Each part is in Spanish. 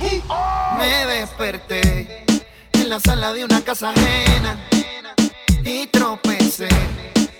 Me desperté en la sala de una casa ajena y tropecé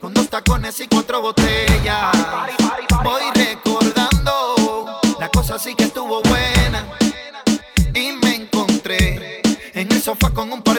con dos tacones y cuatro botellas. Voy recordando la cosa sí que estuvo buena y me encontré en el sofá con un par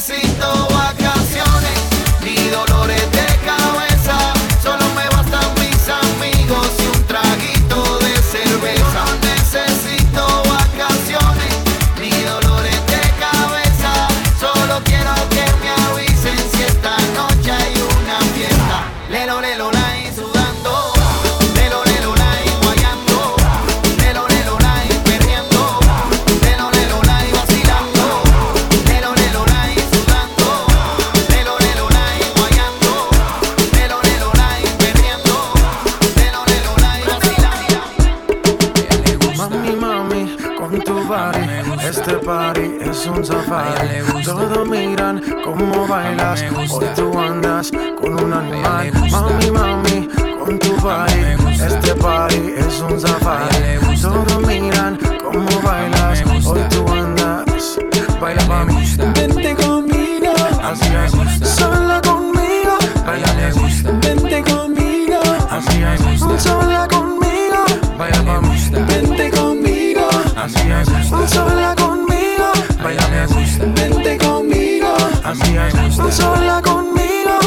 necesito este party es un safari. Todos miran cómo bailas, hoy tú andas con un animal. Mami, mami, con tu body, este party es un safari. Todos miran cómo bailas, hoy tú andas. Baila mami, Vente conmigo, así es. Sola conmigo, baila vente conmigo, así es. Sola sola conmigo.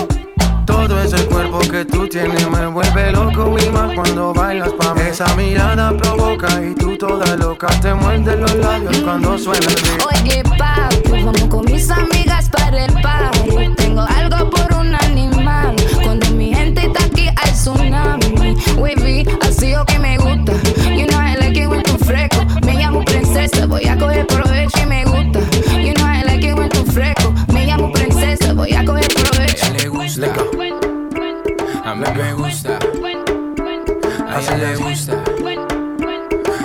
Todo ese cuerpo que tú tienes me vuelve loco y más cuando bailas pa' mí. Esa mirada provoca y tú toda loca te muerdes los labios cuando suena el beat. Oye, papi, vamos con mis amigas para el party. Tengo algo por un animal. Cuando mi gente está aquí hay tsunami. Wavy, así o que me gusta.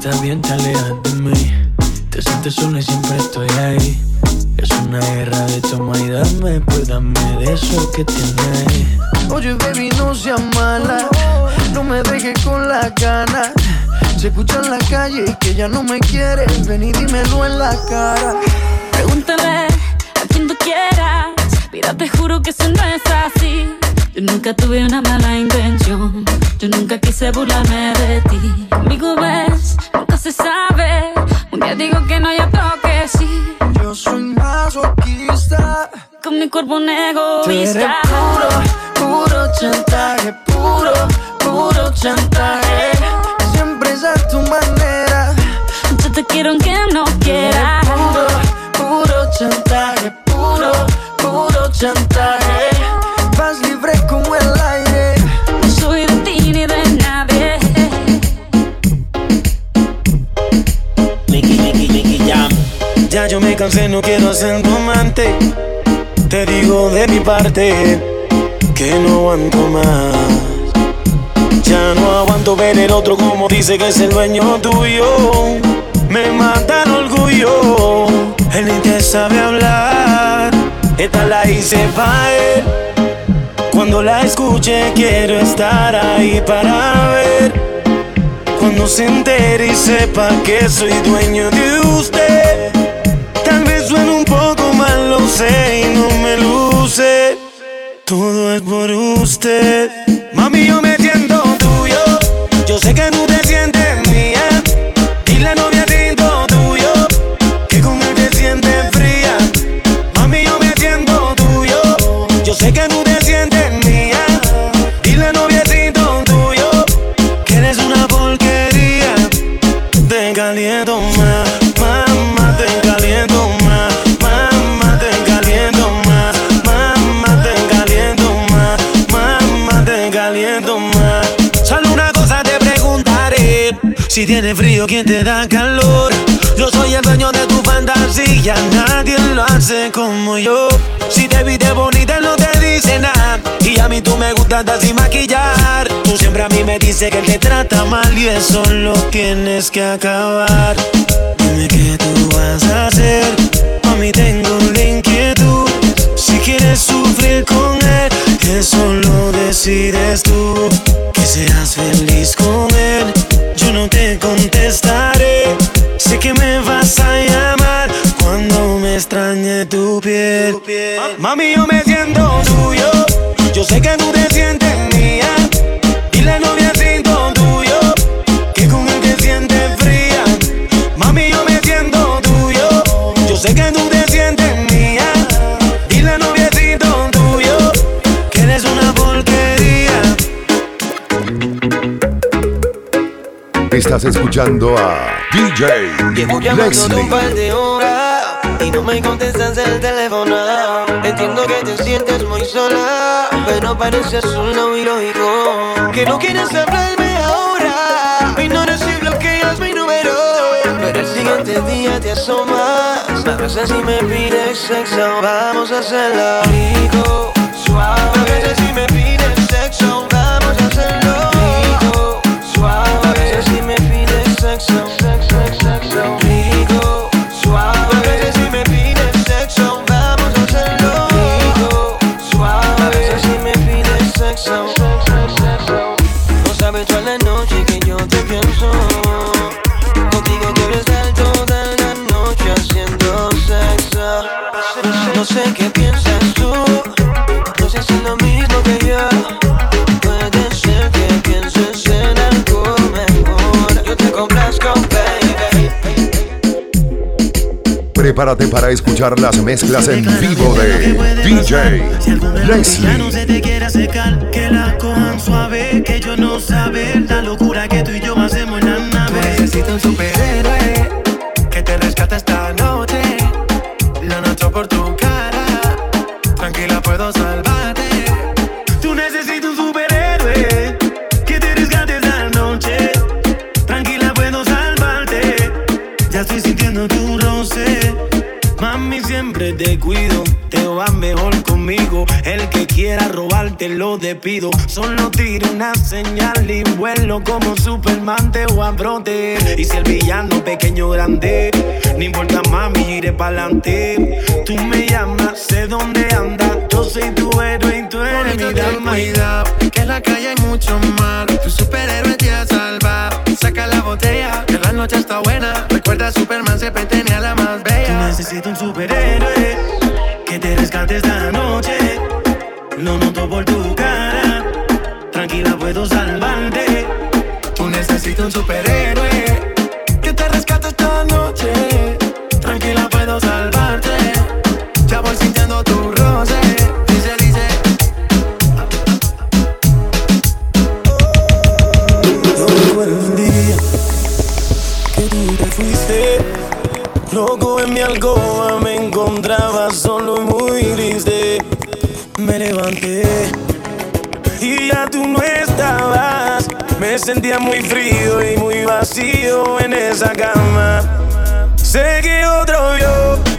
estás bien te alejas de mí. Te sientes sola y siempre estoy ahí. Es una guerra de toma y dame Pues dame de eso que tienes. Oye baby no seas mala. No me dejes con la gana. Se escucha en la calle que ya no me quieres. Ven y dímelo en la cara. Pregúntale a quien tú quieras. Mira, te juro que eso no es así. Yo nunca tuve una mala intención. Yo nunca quise burlarme de ti. Conmigo ves, nunca se sabe. Un día digo que no hay otro que sí. Yo soy masoquista Con mi cuerpo un egoísta. puro, puro chantaje Puro, puro chantaje Siempre es a tu manera seguir aunque no quiera. Puro, puro chantaje, puro, puro chantaje. No quiero ser tu amante. Te digo de mi parte que no aguanto más. Ya no aguanto ver el otro como dice que es el dueño tuyo. Me mata el orgullo. Él ni te sabe hablar. Esta la hice pa' él. Cuando la escuche quiero estar ahí para ver. Cuando se entere y sepa que soy dueño de usted. Y no me luce. Todo es por usted. Si tienes frío, ¿quién te da calor? Yo soy el dueño de tu fantasía, nadie lo hace como yo. Si te viste bonita, no te dice nada. Y a mí tú me gustas sin maquillar. Tú siempre a mí me dices que te trata mal y eso lo tienes que acabar. Dime qué tú vas Mami, yo me siento tuyo. Yo sé que tú te sientes mía. Y la novia siento tuyo. Que con él te sientes fría. Mami, yo me siento tuyo. Yo sé que tú te sientes mía. Y la novia siento tuyo. Que eres una porquería. Estás escuchando a DJ Llevo llamándote un Leslie. par de horas y no me contestas el teléfono. Entiendo que te sientes muy sola, pero pareces un ilógico. Que no quieres hablarme ahora, y no y bloqueas mi número. Pero el siguiente día te asomas, me abrazas y me pides sexo. Vamos a hacerlo rico, suave. Me abrazas y me pides sexo. Prepárate para escuchar las mezclas en vivo de DJ ya no Leslie. se te quiera secar, que la cojan suave, que yo no sabe la locura que tú y yo hacemos en la nave. Necesito un superhéroe Siempre te cuido. Te va mejor conmigo. El que quiera robarte lo despido. Solo tiro una señal y vuelo como Superman te voy a proteger. Y si el villano pequeño grande, no importa mami, iré pa'lante. Tú me llamas, sé dónde andas. Yo soy tu héroe y tú eres mi dama. que en la calle hay mucho mal. Tu superhéroe te ha salvado. Saca la botella, que la noche está buena. Recuerda, Superman la necesitas un superhéroe que te rescate esta noche. Lo noto por tu cara. Tranquila, puedo salvarte. Tú necesitas un superhéroe que te rescate esta noche. día muy frío y muy vacío en esa cama. Sé que otro vio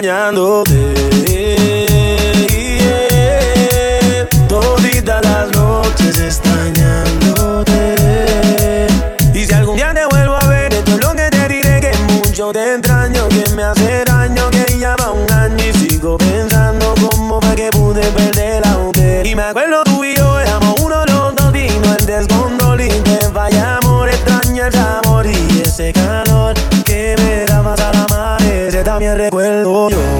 extrañándote. Yeah. Toditas las noches extrañándote. Y si algún día te vuelvo a ver, esto es lo que te diré: que mucho te extraño, que me hace daño, que ya va un año y sigo pensando cómo fue que pude perder a usted. Y me acuerdo tú y yo éramos uno los dos, y no el descontrol vaya amor, extraño el sabor y ese calor que me dabas a la madre, también recuerda pollo.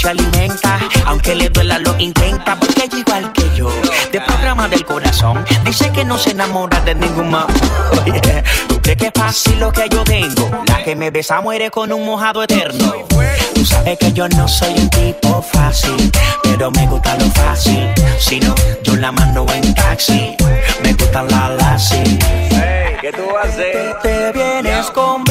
Se alimenta, aunque le duela lo intenta. Porque ella igual que yo, de programa del corazón. Dice que no se enamora de ningún. Oye, ¿tú crees que es fácil lo que yo tengo? La que me besa muere con un mojado eterno. Tú sabes que yo no soy un tipo fácil, pero me gusta lo fácil. Si no, yo la mando en taxi. Me gusta la lassi. ¿Qué tú a hacer? Te vienes conmigo.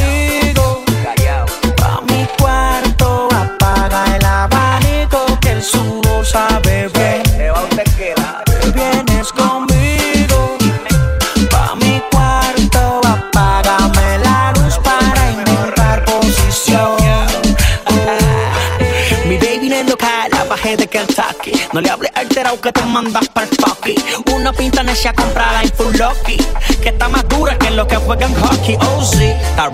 No le hables alterado que te mandas para el fucky. Una pinta necia comprada en Full Lucky. Que está más dura que lo que juegan hockey. Oh sí, para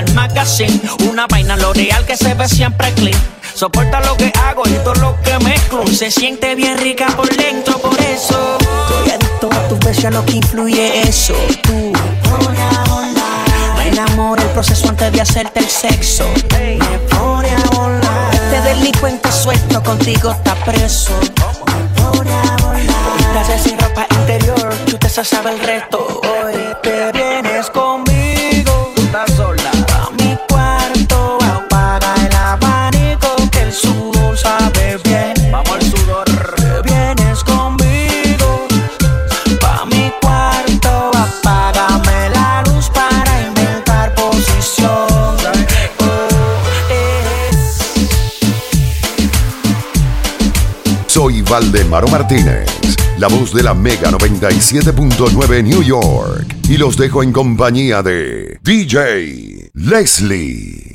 el magazine. Una vaina L'Oreal que se ve siempre clean. Soporta lo que hago y todo lo que mezclo. Se siente bien rica por dentro, por eso. Estoy adicto a tus besos, a lo que influye eso. Tú, enamora el proceso antes de hacerte el sexo. Me pone a volar. Este delincuente suelto contigo está preso. Me pone a volar. Estás sin ropa interior, tú te sabes el resto. Hoy te Valdemaro Martínez, la voz de la Mega 97.9 New York. Y los dejo en compañía de DJ Leslie.